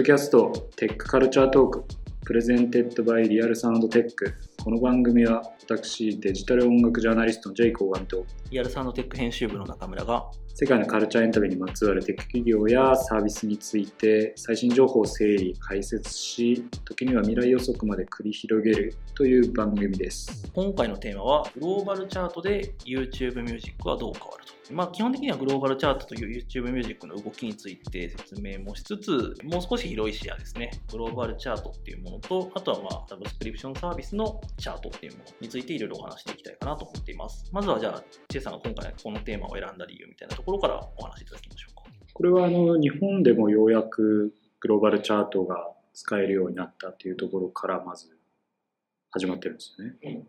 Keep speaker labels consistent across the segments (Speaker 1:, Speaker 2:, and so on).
Speaker 1: ドキャスト Tech Culture Talk presented by Real Sound Tech。この番組は私デジタル音楽ジャーナリストのジェイ・コウガミと
Speaker 2: Real Sound Tech 編集部の中村が
Speaker 1: 世界のカルチャーエンタメにまつわるテック企業やサービスについて最新情報を整理解説し時には未来予測まで繰り広げるという番組です。
Speaker 2: 今回のテーマはグローバルチャートで YouTube ミュージックはどう変わると。まあ、基本的にはグローバルチャートという YouTube ミュージックの動きについて説明もしつつ、もう少し広い視野ですね、グローバルチャートっていうものと、あとはまあ、サブスクリプションサービスのチャートっていうものについていろいろお話していきたいかなと思っています。まずはじゃあ、ジェイさんが今回このテーマを選んだ理由みたいなところからお話しいただきましょうか。
Speaker 1: これはあの日本でもようやくグローバルチャートが使えるようになったっていうところからまず始まってるんですよね。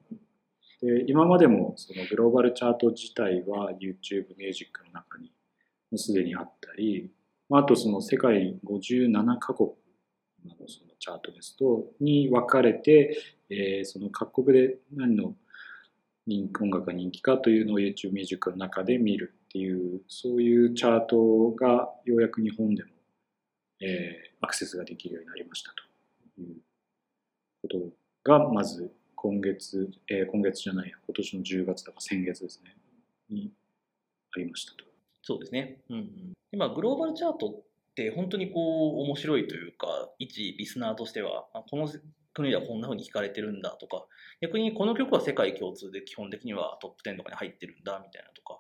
Speaker 1: で今までもそのグローバルチャート自体は YouTube ミュージックの中にもうすでにあったり、あとその世界57カ国のそのチャートですと、に分かれて、えー、その各国で何の人音楽が人気かというのを YouTube ミュージックの中で見るっていう、そういうチャートがようやく日本でも、えー、アクセスができるようになりましたということが、まず今月、えー、今月じゃない、今年の10月だか先月ですね、にありましたと。
Speaker 2: そうですね。うん、うん。今、グローバルチャートって本当にこう面白いというか、一リスナーとしては、この国ではこんな風に弾かれてるんだとか、逆にこの曲は世界共通で基本的にはトップ10とかに入ってるんだみたいなとか、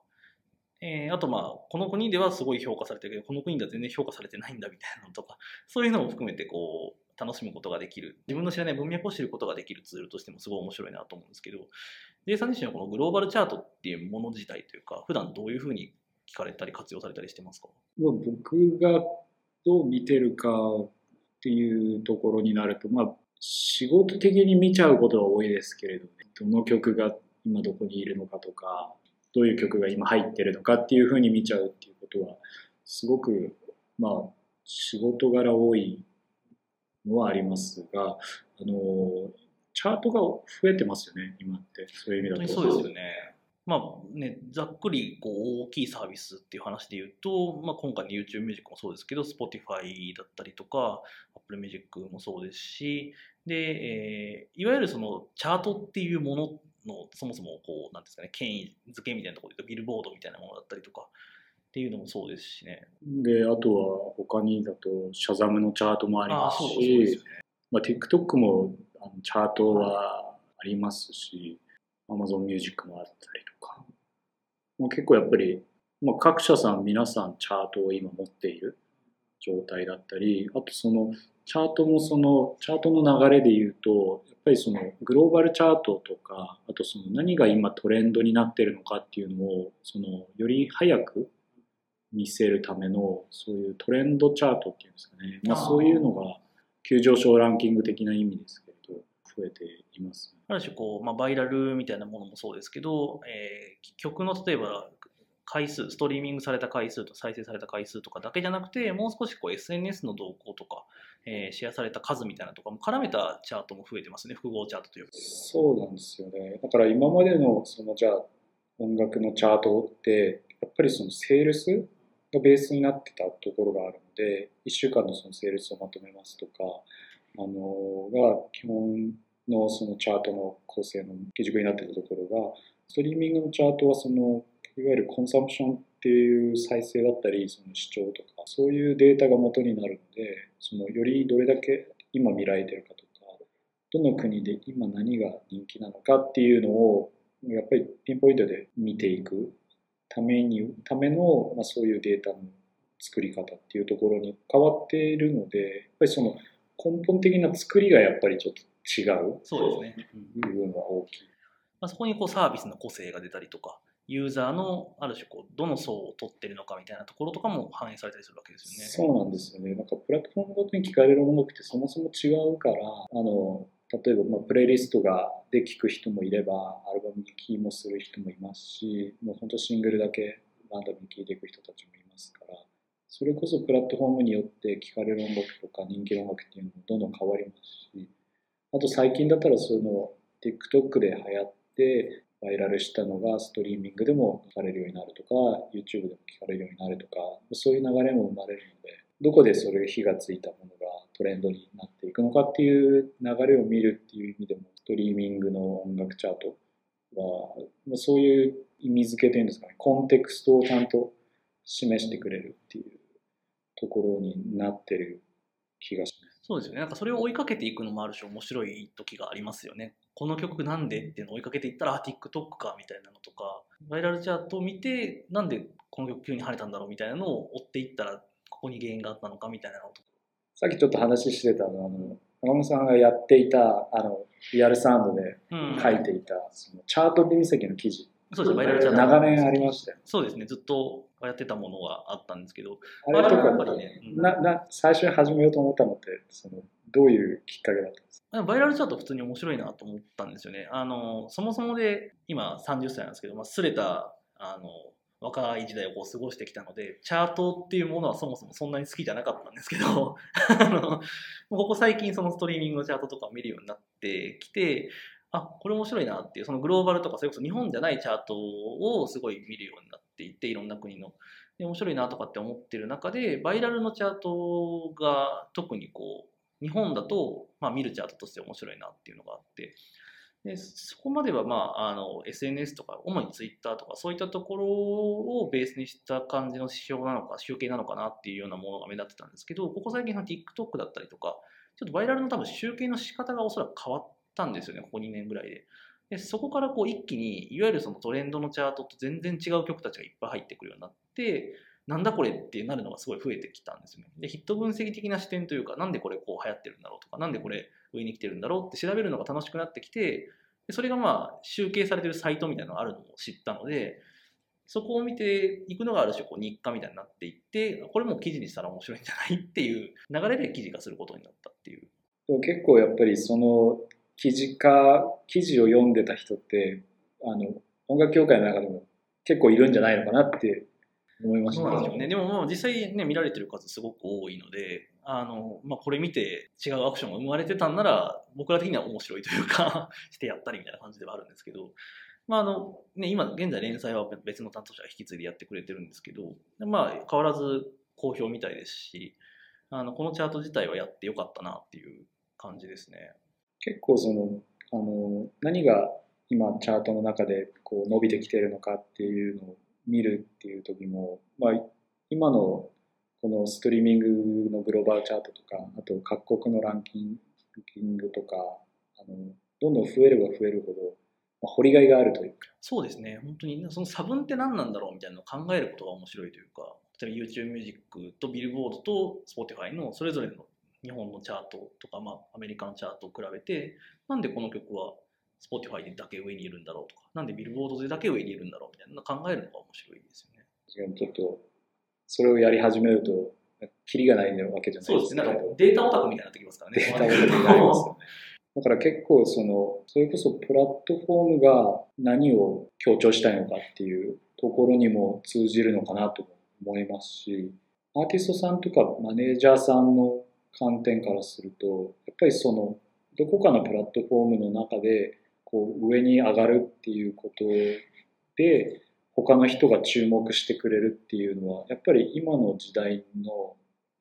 Speaker 2: えー、あとまあ、この国ではすごい評価されてるけど、この国では全然評価されてないんだみたいなのとか、そういうのも含めてこう、楽しむことができる、自分の知らない文脈を知ることができるツールとしてもすごい面白いなと思うんですけど、J さん自身はこのグローバルチャートっていうもの自体というか、普段どういうふうに聞かれたり活用されたりしてますか？
Speaker 1: 僕がどう見てるかっていうところになると、まあ、仕事的に見ちゃうことが多いですけれどね、どの曲が今どこにいるのかとか、どういう曲が今入ってるのかっていうふうに見ちゃうっていうことは、すごく、まあ、仕事柄多いのはありますが、あの、チャートが増えてますよね、今って。そういう意味だと。
Speaker 2: そうですよね。まあね、ざっくりこう大きいサービスっていう話で言うと、まあ、今回の YouTube ミュージックもそうですけど、Spotify だったりとか、Apple Music もそうですし、で、えー、いわゆるそのチャートっていうものの、そもそもこう、なんですかね、権威づけみたいなところで言うと、ビルボードみたいなものだったりとか、っていうのもそうですしね。
Speaker 1: で、あとは他にだと、シャザムのチャートもありますし、ね、まあ、TikTok もあのチャートはありますし、Amazon Music もあったりとか、まあ、結構やっぱり、まあ、各社さん皆さんチャートを今持っている状態だったり、あとそのチャートもそのチャートの流れで言うと、やっぱりそのグローバルチャートとか、あとその何が今トレンドになってるのかっていうのを、そのより早く見せるためのそういうトレンドチャートっていうんですかね、まあ、そういうのが急上昇ランキング的な意味ですけれど増えています、
Speaker 2: ね、ある種こう、まあ、バイラルみたいなものもそうですけど、えー、曲の例えば回数ストリーミングされた回数と再生された回数とかだけじゃなくてもう少しこう SNS の動向とか、えー、シェアされた数みたいなとかも絡めたチャートも増えてますね。複合チャートという
Speaker 1: そうなんですよね。だから今までのそのじゃあ音楽のチャートってやっぱりそのセールスがベースになってたところがあるので、1週間のそのセールスをまとめますとか、あの、が基本のそのチャートの構成の基軸になってたところが、ストリーミングのチャートはその、いわゆるコンサンプションっていう再生だったり、その視聴とか、そういうデータが元になるので、そのよりどれだけ今見られてるかとか、どの国で今何が人気なのかっていうのを、やっぱりピンポイントで見ていくために、ための、まあ、そういうデータの作り方っていうところに変わっているので、やっぱりその根本的な作りがやっぱりちょっと違う。
Speaker 2: そうですね。
Speaker 1: 部分が大きい。
Speaker 2: まあ、そこにこうサービスの個性が出たりとか、ユーザーのある種こうどの層を取ってるのかみたいなところとかも反映されたりするわけですよね。
Speaker 1: そうなんですよね。なんかプラットフォームごとに聞かれる音楽ってそもそも違うから、あの、例えば、まあ、プレイリストがで聴く人もいれば、アルバムに聴きもする人もいますし、もう本当シングルだけランダムに聴いていく人たちもいますから、それこそプラットフォームによって聴かれる音楽とか人気の音楽っていうのもどんどん変わりますし、あと最近だったらその TikTok で流行ってバイラルしたのがストリーミングでも聴かれるようになるとか、YouTube でも聴かれるようになるとか、そういう流れも生まれるので、どこでそれ火がついたものがトレンドになっていくのかっていう流れを見るっていう意味でもストリーミングの音楽チャートはそういう意味付けというんですかねコンテクストをちゃんと示してくれるっていうところになってる気がします。
Speaker 2: そうですよね。なんかそれを追いかけていくのもある種面白い時がありますよね。この曲なんでっていうのを追いかけていったら、あ、TikTok かみたいなのとか、バイラルチャートを見て、なんでこの曲急に晴れたんだろうみたいなのを追っていったら、ここに原因があったのかみたいなのとか。
Speaker 1: さっきちょっと話してたのあの、中本さんがやっていた、あの、リアルサウンドで書いていた、そのチャート分析の記事。
Speaker 2: そうですバイラルチャー
Speaker 1: ト。長年ありましたよ。
Speaker 2: そうですね、ずっとやってたものがあったんですけど、
Speaker 1: あれとか、やっぱりね、なな最初に始めようと思ったのって、そのどういうきっかけだったんですか？
Speaker 2: バイラルチャート普通に面白いなと思ったんですよね。あのそもそもで今30歳なんですけど、まあ、すれたあの若い時代をこう過ごしてきたのでチャートっていうものはそもそもそんなに好きじゃなかったんですけど あのここ最近そのストリーミングのチャートとかを見るようになってきてあこれ面白いなっていうそのグローバルとかそれこそ日本じゃないチャートをすごい見るようになっていていろんな国の。で面白いなとかって思ってる中でバイラルのチャートが特にこう日本だと、まあ、見るチャートとして面白いなっていうのがあって。でそこまでは、まあ、あの SNS とか主に Twitter とかそういったところをベースにした感じの指標なのか集計なのかなっていうようなものが目立ってたんですけどここ最近の TikTok だったりとかちょっとバイラルの多分集計の仕方がおそらく変わったんですよねここ2年ぐらいで。でそこからこう一気にいわゆるそのトレンドのチャートと全然違う曲たちがいっぱい入ってくるようになってなんだこれってなるのがすごい増えてきたんですよね。でヒット分析的な視点というかなんでこれこう流行ってるんだろうとかなんでこれ上に来てるんだろうって調べるのが楽しくなってきてでそれがまあ集計されてるサイトみたいなのがあるのを知ったのでそこを見ていくのがある種こう日課みたいになっていってこれも記事にしたら面白いんじゃないっていう流れで記事化することになったっていう。
Speaker 1: 結構やっぱりその記事化記事を読んでた人ってあの音楽協会の中でも結構いるんじゃないのかなって思いました
Speaker 2: ね。ねでもまあ実際ね見られてる数すごく多いのであの、まあ、これ見て違うアクションが生まれてたんなら僕ら的には面白いというか してやったりみたいな感じではあるんですけど、まああのね、今現在連載は別の担当者が引き継いでやってくれてるんですけど、まあ、変わらず好評みたいですしあのこのチャート自体はやってよかったなっていう感じですね。
Speaker 1: 結構そのあの何が今チャートの中でこう伸びてきてるのかっていうのを見るっていう時も、まあ、今のこのストリーミングのグローバルチャートとかあと各国のランキングとかあのどんどん増えれば増えるほど、まあ、掘りがいがあるというか。
Speaker 2: そうですね。本当にその差分って何なんだろうみたいなのを考えることが面白いというか例えば YouTube ミュージックとビルボードと Spotify のそれぞれの日本のチャートとか、まあ、アメリカのチャートを比べてなんでこの曲は Spotify でだけ上にいるんだろうとかなんでビルボードでだけ上にいるんだろうみたいな考えるのが面白いですよね。
Speaker 1: ちょっとそれをやり始めるとキリがないわけじゃない
Speaker 2: ですか、ね、なんかデータオタクみたいになってきますからね。
Speaker 1: データオタクになりますよね。だから結構その、それこそプラットフォームが何を強調したいのかっていうところにも通じるのかなと思いますし、アーティストさんとかマネージャーさんの観点からすると、やっぱりその、どこかのプラットフォームの中で、こう、上に上がるっていうことで、他の人が注目してくれるっていうのは、やっぱり今の時代の、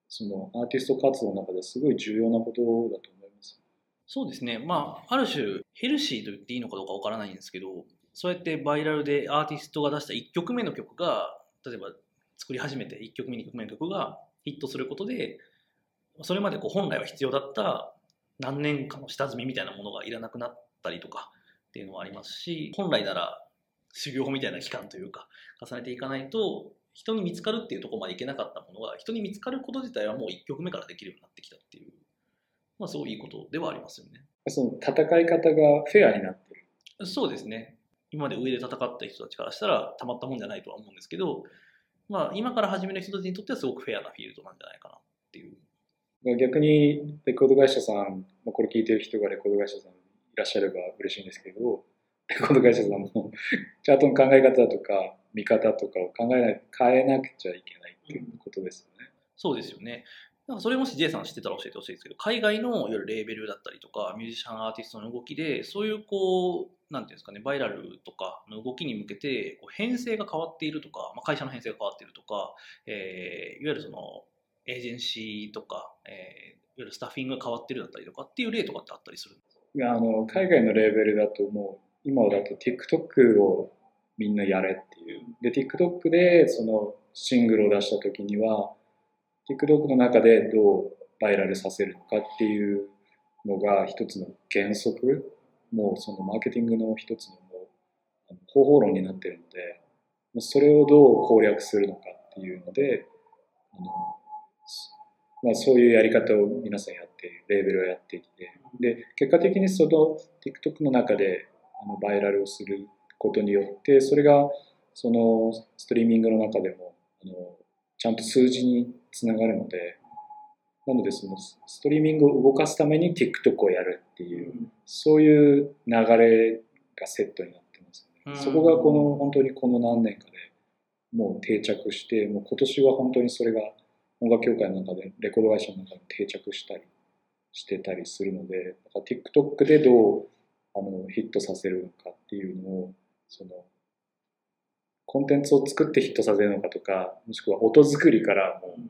Speaker 1: そのアーティスト活動の中ですごい重要なことだと思います。
Speaker 2: そうですね。まあ、ある種、ヘルシーと言っていいのかどうかわからないんですけど、そうやってバイラルでアーティストが出した1曲目の曲が、例えば作り始めて1曲目、2曲目の曲がヒットすることで、それまでこう本来は必要だった何年かの下積みみたいなものがいらなくなったりとかっていうのもありますし本来なら修行みたいな期間というか重ねていかないと人に見つかるっていうところまでいけなかったものが人に見つかること自体はもう1曲目からできるようになってきたっていう、まあ、そういいことではありますよね。
Speaker 1: その戦い方がフェアになって
Speaker 2: るそうですね。今まで上で戦った人たちからしたらたまったもんじゃないとは思うんですけど、まあ、今から始める人たちにとってはすごくフェアなフィールドなんじゃないかなっていう
Speaker 1: 逆にレコード会社さん、これ聞いてる人がレコード会社さんいらっしゃれば嬉しいんですけど、レコード会社さんも チャートの考え方とか見方とかを考えない、変えなくちゃいけないっていうことですよね。うん、
Speaker 2: そうですよね。なんかそれもし J さん知ってたら教えてほしいですけど、海外のいわゆるレーベルだったりとか、ミュージシャンアーティストの動きで、そういうこう、なんていうんですかね、バイラルとかの動きに向けて、こう編成が変わっているとか、まあ、会社の編成が変わっているとか、えー、いわゆるその、エージェンシーとか、えー、いわゆるスタッフィングが変わってるだったりとかっていう例とかってあったりする
Speaker 1: いやあの海外のレーベルだともう今だと TikTok をみんなやれっていう。で TikTok でそのシングルを出した時には TikTok の中でどうバイラルさせるのかっていうのが一つの原則。もうそのマーケティングの一つのもう方法論になってるのでそれをどう攻略するのかっていうのであの、まあ、そういうやり方を皆さんやってレーベルをやってきて。で結果的にその TikTok の中であのバイラルをすることによってそれがそのストリーミングの中でもあのちゃんと数字につながるので。なのでそのストリーミングを動かすために TikTok をやるっていう、そういう流れがセットになってます。ね、そこがこの本当にこの何年かでもう定着してもう今年は本当にそれが音楽協会の中でレコード会社の中で定着したりしてたりするのでだから TikTok でどうあのヒットさせるのかっていうのをそのコンテンツを作ってヒットさせるのかとかもしくは音作りからもう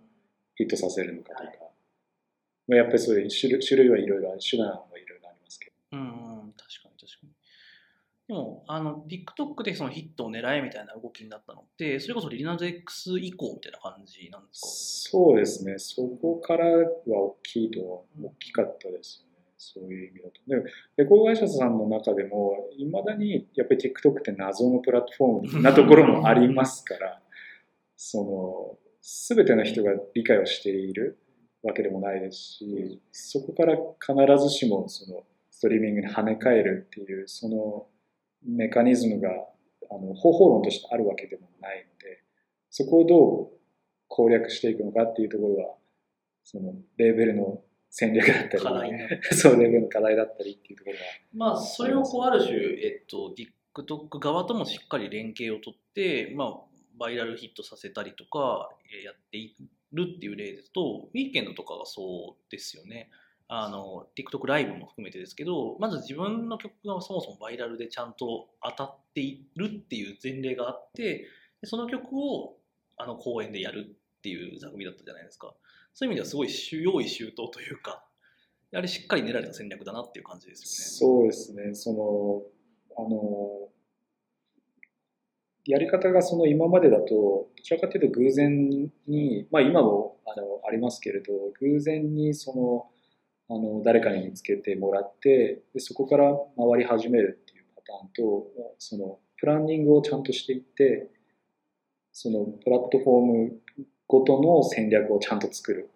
Speaker 1: ヒットさせるのかとか、はい、やっぱりそういう種類はいろいろある手段はいろいろありますけ
Speaker 2: ど。うん。でも、あの、TikTok でそのヒットを狙えみたいな動きになったのって、それこそリナズ X 以降みたいな感じなんです
Speaker 1: か？そうですね。そこからは大きいと、大きかったですよね。そういう意味だと。で、レコード会社さんの中でも、いまだにやっぱり TikTok って謎のプラットフォームなところもありますから、その、すべての人が理解をしているわけでもないですし、そこから必ずしもそのストリーミングに跳ね返るっていう、そのメカニズムがあの方法論としてあるわけでもないので、そこをどう攻略していくのかっていうところは、そのレーベルの戦略だったり、そうレーベルの課題だったりっていうところは。
Speaker 2: まあ、それをこうある種、えっと、TikTok 側ともしっかり連携をとって、まあ、バイラルヒットさせたりとかやっているっていう例ですと、ウィーケンドとかがそうですよね。あの TikTok ライブも含めてですけどまず自分の曲がそもそもバイラルでちゃんと当たっているっていう前例があってその曲をあの公演でやるっていう座組だったじゃないですか。そういう意味ではすごい用意周到というかやはりしっかり練られた戦略だなっていう感じです
Speaker 1: よね。そうですね。そのあのやり方がその今までだとどちらかというと偶然にまあ今もあのありますけれど偶然にそのあの誰かに見つけてもらってでそこから回り始めるっていうパターンとそのプランニングをちゃんとしていってそのプラットフォームごとの戦略をちゃんと作る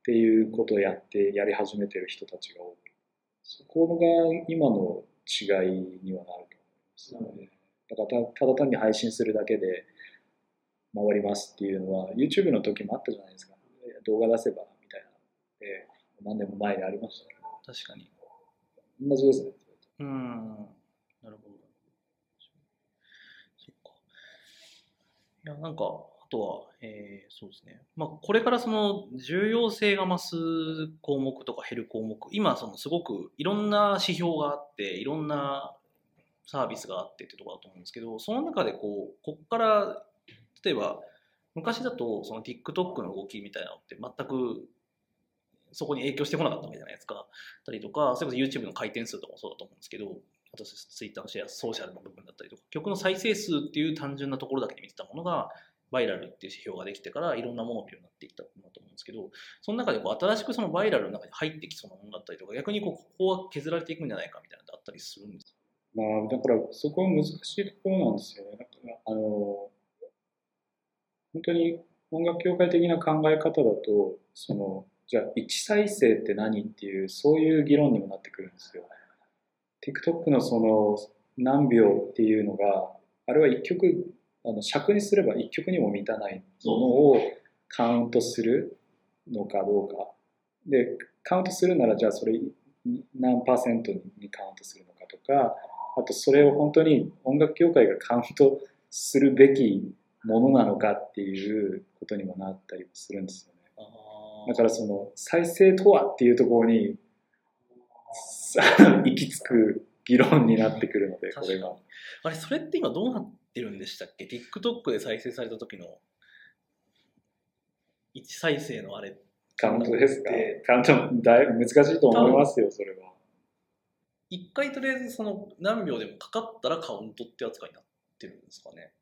Speaker 1: っていうことをやってやり始めてる人たちが多い。そこが今の違いにはなると思います、ね、だからただ単に配信するだけで回りますっていうのは YouTube の時もあったじゃないですか。動画出せばみたいな。で何年も前にありましたけど。
Speaker 2: 確かに。
Speaker 1: 同じですね。
Speaker 2: うん。なるほど。そっか。いや、なんか、あとは、えー、そうですね。まあ、これからその重要性が増す項目とか減る項目、今、そのすごくいろんな指標があって、いろんなサービスがあってってところだと思うんですけど、その中でこう、こっから、例えば、昔だとその TikTok の動きみたいなのって全くそこに影響してこなかったわけじゃないですか。たりとか、それこそ YouTube の回転数とかもそうだと思うんですけど、あと Twitter のシェア、ソーシャルの部分だったりとか、曲の再生数っていう単純なところだけで見てたものが、バイラルっていう指標ができてからいろんなものを見るようになっていったんだと思うんですけど、その中でこう新しくそのバイラルの中に入ってきそうなものだったりとか、逆にこうここは削られていくんじゃないかみたいなのってあったりするんです
Speaker 1: まあ、だからそこは難しいところなんですよね。だかあの本当に音楽協会的な考え方だと、そのじゃあ1再生って何っていうそういう議論にもなってくるんですよ。TikTok のその何秒っていうのがあれは1曲あの尺にすれば1曲にも満たないものをカウントするのかどうか。でカウントするならじゃあそれ何パーセントにカウントするのかとかあとそれを本当に音楽協会がカウントするべきものなのかっていうことにもなったりするんですよね。だからその再生とはっていうところに 行き着く議論になってくるのでこれが。
Speaker 2: あれそれって今どうなってるんでしたっけ？TikTok で再生された時の1再生のあれ。
Speaker 1: カウントですか？
Speaker 2: で
Speaker 1: カウントだい難しいと思いますよ、それは。
Speaker 2: 1回とりあえずその何秒でもかかったらカウントって扱いになってるんですかね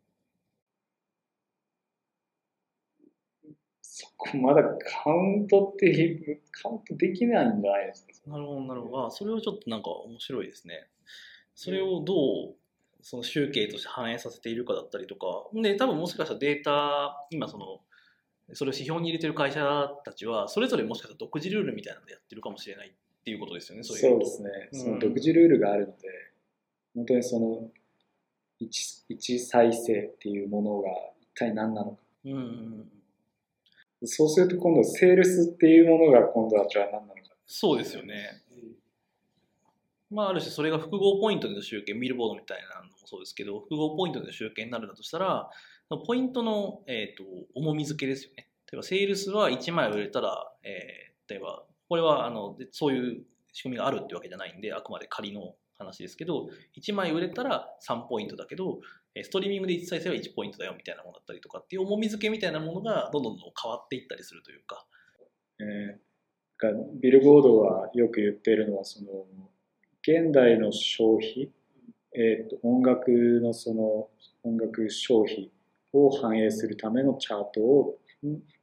Speaker 1: そこまだカウントっていう、カウントできないんじゃないですか。
Speaker 2: なるほどなるほどあそれはちょっとなんか面白いですねそれをどうその集計として反映させているかだったりとかで多分もしかしたらデータ今そのそれを指標に入れてる会社たちはそれぞれもしかしたら独自ルールみたいなのでやってるかもしれないっていうことですよねそういう
Speaker 1: そうですね。
Speaker 2: うん
Speaker 1: その独自ルールがあるので、本当にその一一再生っていうものが一体何なのか。
Speaker 2: うんうんうん
Speaker 1: そうすると今度セールスっていうものが今度はじゃあ何なのか。
Speaker 2: そうですよねまあ、ある種それが複合ポイントでの集計、ミルボードみたいなのもそうですけど、複合ポイントでの集計になるんだとしたら、ポイントの、えー、と重み付けですよね。例えば、セールスは1枚売れたら、えー例えば、これはあのそういう仕組みがあるってわけじゃないんで、あくまで仮の話ですけど、1枚売れたら3ポイントだけど、ストリーミングで1再生は1ポイントだよみたいなものだったりとかっていう重み付けみたいなものがどんどん変わっていったりするというか。
Speaker 1: えーがビルボードはよく言っているのはその現代の消費、えーと音楽のその音楽消費を反映するためのチャートを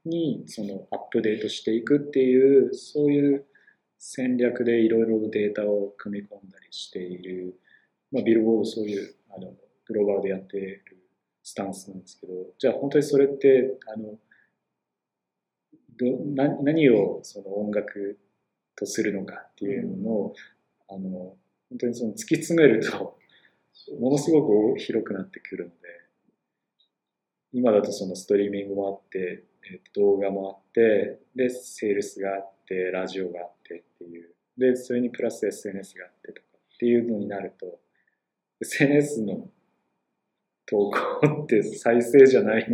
Speaker 1: にそのアップデートしていくっていうそういう戦略でいろいろデータを組み込んだりしている、まあ、ビルボードそういうあのグローバルでやってるスタンスなんですけどじゃあ本当にそれってあのどな何をその音楽とするのかっていうのを、あの本当にその突き詰めるとものすごく広くなってくるので今だとそのストリーミングもあって、えーと動画もあってでセールスがあってラジオがあってっていう。でそれにプラス SNS があってとかっていうのになると SNS の投稿って再生じゃないか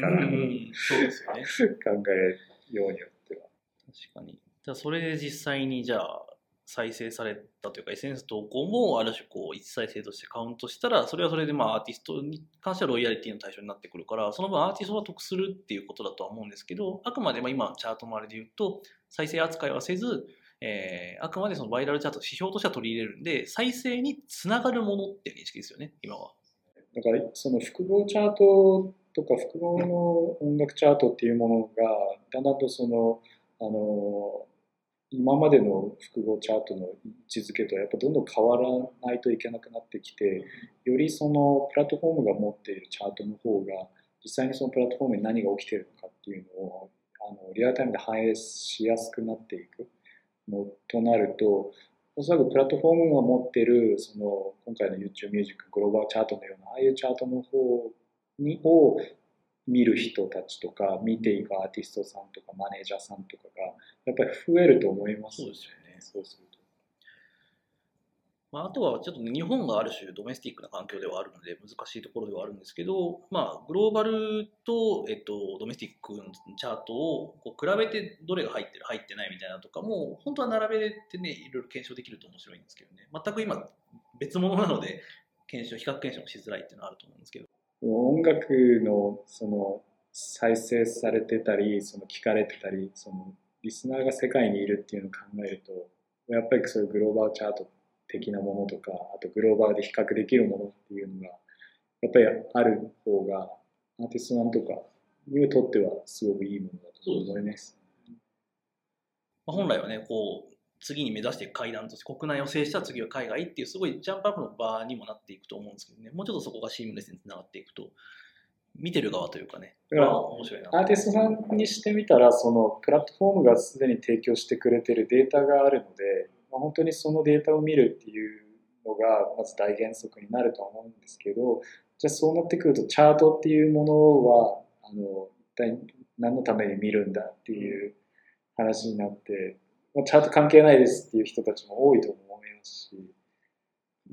Speaker 1: ら
Speaker 2: うんそうですよね。
Speaker 1: 考えるようによっては。
Speaker 2: 確かに。じゃあそれで実際にじゃあ再生されたというか SNS 投稿もある種こう一再生としてカウントしたらそれはそれでまあアーティストに関してはロイヤリティの対象になってくるからその分アーティストは得するっていうことだとは思うんですけどあくまでまあ今チャートのあれで言うと再生扱いはせず、えーあくまでそのバイラルチャート指標としては取り入れるんで再生につながるものっていう認識ですよね今は。
Speaker 1: だからその複合チャートとか複合の音楽チャートっていうものがだんだんとそのあの今までの複合チャートの位置づけとはやっぱどんどん変わらないといけなくなってきてよりそのプラットフォームが持っているチャートの方が実際にそのプラットフォームに何が起きているのかっていうのをあのリアルタイムで反映しやすくなっていくのとなるとおそらくプラットフォームが持っているその今回の YouTube ミュージックグローバルチャートのようなああいうチャートの方にを見る人たちとか見ていくアーティストさんとかマネージャーさんとかがやっぱり増えると思います
Speaker 2: そうですよね
Speaker 1: そうすると。
Speaker 2: まあ、あとはちょっと日本がある種ドメスティックな環境ではあるので難しいところではあるんですけど、まあ、グローバルと、えっと、ドメスティックのチャートをこう比べてどれが入ってる入ってないみたいなとかも本当は並べてねいろいろ検証できると面白いんですけどね。全く今別物なので検証比較検証もしづらいっていうのはあると思うんですけど。
Speaker 1: 音楽のその再生されてたりその聞かれてたりそのリスナーが世界にいるっていうのを考えるとやっぱりそういうグローバルチャートって的なものとかあとグローバルで比較できるものっていうのがやっぱりある方がアーティストさんとかにとってはすごくいいものだと思います。
Speaker 2: まあ、本来はねこう次に目指していく階段として国内を制した次は海外っていうすごいジャンプアップの場にもなっていくと思うんですけどね。もうちょっとそこがシームレスにつながっていくと見てる側というかね。
Speaker 1: だから
Speaker 2: まあ面白いな。
Speaker 1: アーティストさんにしてみたらそのプラットフォームがすでに提供してくれてるデータがあるので、まあ、本当にそのデータを見るっていうのがまず大原則になるとは思うんですけどじゃあそうなってくるとチャートっていうものはあの一体何のために見るんだっていう話になって、まあ、チャート関係ないですっていう人たちも多いと思いますし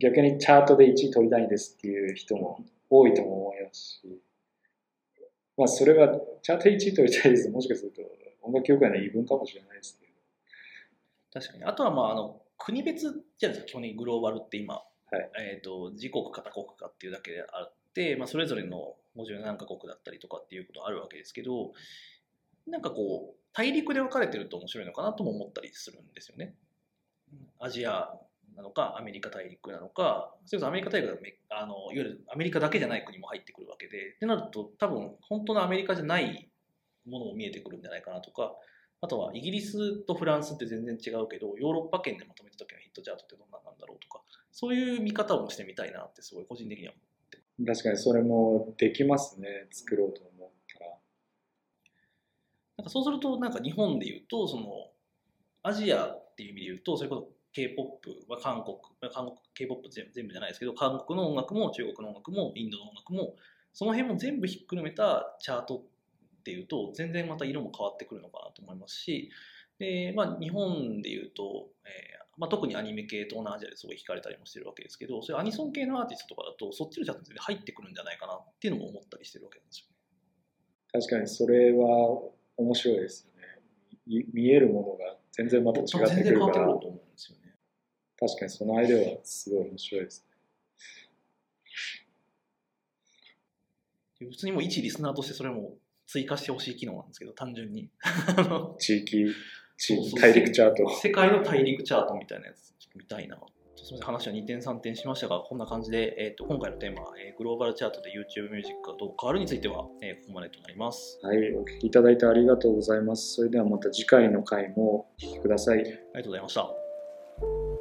Speaker 1: 逆にチャートで1位取りたいんですっていう人も多いと思いますし。まあ、それはチャート1位取りたいですもしかすると音楽業界の言い分かもしれないです。
Speaker 2: 確かに。あとはまああの国別じゃないですか。基本的にグローバルって今、
Speaker 1: い。
Speaker 2: えー、と自国片国かっていうだけであって、まあ、それぞれの50何カ国だったりとかっていうことあるわけですけどなんかこう、大陸で分かれてると面白いのかなとも思ったりするんですよね。アジアなのか、アメリカ大陸なのか、それこそアメリカ大陸はあのいわゆるアメリカだけじゃない国も入ってくるわけで、ってなると多分本当のアメリカじゃないものも見えてくるんじゃないかなとか、あとはイギリスとフランスって全然違うけど、ヨーロッパ圏でまとめた時のヒットチャートってどんなんなんだろうとか、そういう見方もしてみたいなってすごい個人的には思って
Speaker 1: 確かにそれもできますね、作ろうと思ったら。
Speaker 2: なんかそうすると、なんか日本で言うと、その、アジアっていう意味で言うと、それこそ K-POP は韓国、韓国 K-POP 全部じゃないですけど、韓国の音楽も中国の音楽もインドの音楽も、その辺も全部ひっくるめたチャートっていうと、全然また色も変わってくるのかなと思いますし、で、まあ日本で言うと、えーまあ、特にアニメ系東南アジアですごい惹かれたりもしてるわけですけど、そういうアニソン系のアーティストとかだと、そっちのチャートに入ってくるんじゃないかなっていうのも思ったりしてるわけなんですよね。
Speaker 1: 確かにそれは面白いですよね。見えるものが全然また違ってくるから。
Speaker 2: 全然変わってくると思うんですよね。
Speaker 1: 確かにそのアイデアはすごい面白いです
Speaker 2: ね。普通にもう一リスナーとしてそれも追加してほしい機能なんですけど、単純に。
Speaker 1: 地域、地域、大陸チャート。
Speaker 2: 世界の大陸チャートみたいなやつ、見たいな。すみません、話は2点3点しましたが、こんな感じで、えーと、今回のテーマ、えー、グローバルチャートで YouTube ミュージックがどう変わるについては、えー、ここまでとなります。
Speaker 1: はい、お聞きいただいてありがとうございます。それではまた次回の回もお聞きください。あり
Speaker 2: がとうございました。